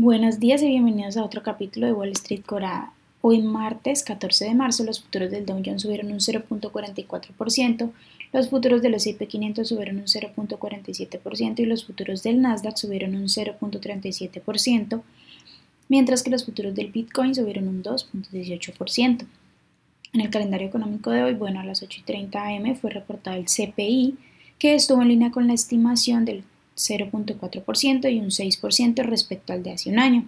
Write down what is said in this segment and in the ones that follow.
Buenos días y bienvenidos a otro capítulo de Wall Street Corada. Hoy martes 14 de marzo los futuros del Dow Jones subieron un 0.44%, los futuros del S&P 500 subieron un 0.47% y los futuros del Nasdaq subieron un 0.37%, mientras que los futuros del Bitcoin subieron un 2.18%. En el calendario económico de hoy, bueno, a las 8.30 am fue reportado el CPI, que estuvo en línea con la estimación del 0.4% y un 6% respecto al de hace un año.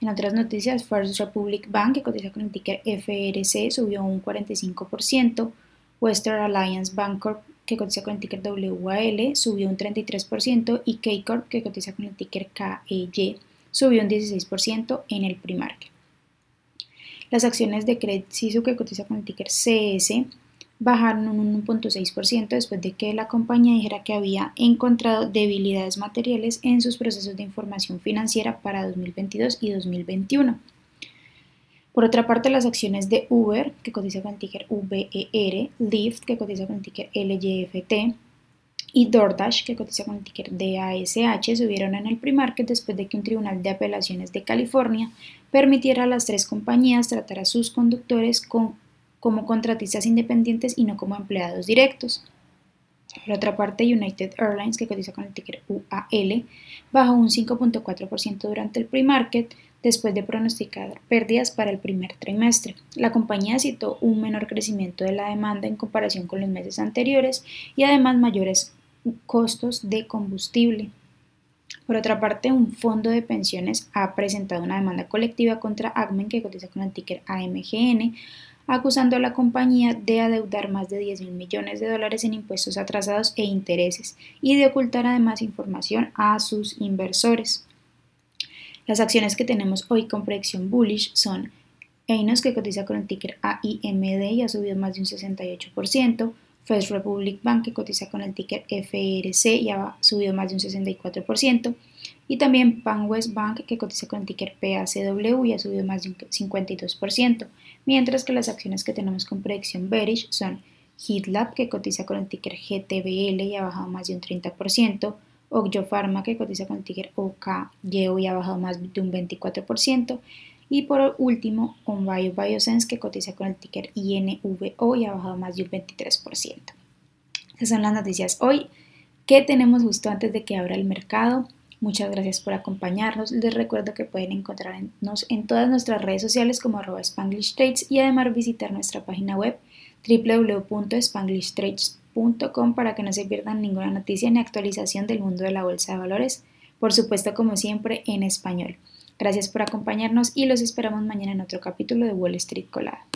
En otras noticias, First Republic Bank, que cotiza con el ticker FRC, subió un 45%, Western Alliance Bancorp, que cotiza con el ticker WAL, subió un 33%, y K-Corp, que cotiza con el ticker KEY, subió un 16% en el primarque. Las acciones de Credit Suisse, que cotiza con el ticker CS, bajaron un 1.6% después de que la compañía dijera que había encontrado debilidades materiales en sus procesos de información financiera para 2022 y 2021. Por otra parte, las acciones de Uber, que cotiza con el ticker VER, Lyft, que cotiza con el ticker LYFT, y DoorDash, que cotiza con el ticker DASH, subieron en el pre-market después de que un tribunal de apelaciones de California permitiera a las tres compañías tratar a sus conductores con como contratistas independientes y no como empleados directos. Por otra parte, United Airlines, que cotiza con el ticker UAL, bajó un 5.4% durante el pre-market después de pronosticar pérdidas para el primer trimestre. La compañía citó un menor crecimiento de la demanda en comparación con los meses anteriores y además mayores costos de combustible. Por otra parte, un fondo de pensiones ha presentado una demanda colectiva contra Agmen, que cotiza con el ticker AMGN, acusando a la compañía de adeudar más de 10 mil millones de dólares en impuestos atrasados e intereses y de ocultar además información a sus inversores. Las acciones que tenemos hoy con proyección bullish son Einos, que cotiza con el ticker AIMD y ha subido más de un 68%, First Republic Bank, que cotiza con el ticker FRC y ha subido más de un 64%, y también PanWest Bank, que cotiza con el ticker PACW y ha subido más de un 52%, mientras que las acciones que tenemos con predicción bearish son HeatLab, que cotiza con el ticker GTBL y ha bajado más de un 30%, Ogyo Pharma, que cotiza con el ticker OKYO y ha bajado más de un 24%, y por último, OnBio Biosense, que cotiza con el ticker INVO y ha bajado más de un 23%. Esas son las noticias hoy que tenemos justo antes de que abra el mercado. Muchas gracias por acompañarnos. Les recuerdo que pueden encontrarnos en todas nuestras redes sociales como arroba y además visitar nuestra página web www.spanglishtrades.com para que no se pierdan ninguna noticia ni actualización del mundo de la bolsa de valores, por supuesto como siempre en español. Gracias por acompañarnos y los esperamos mañana en otro capítulo de Wall Street Colada.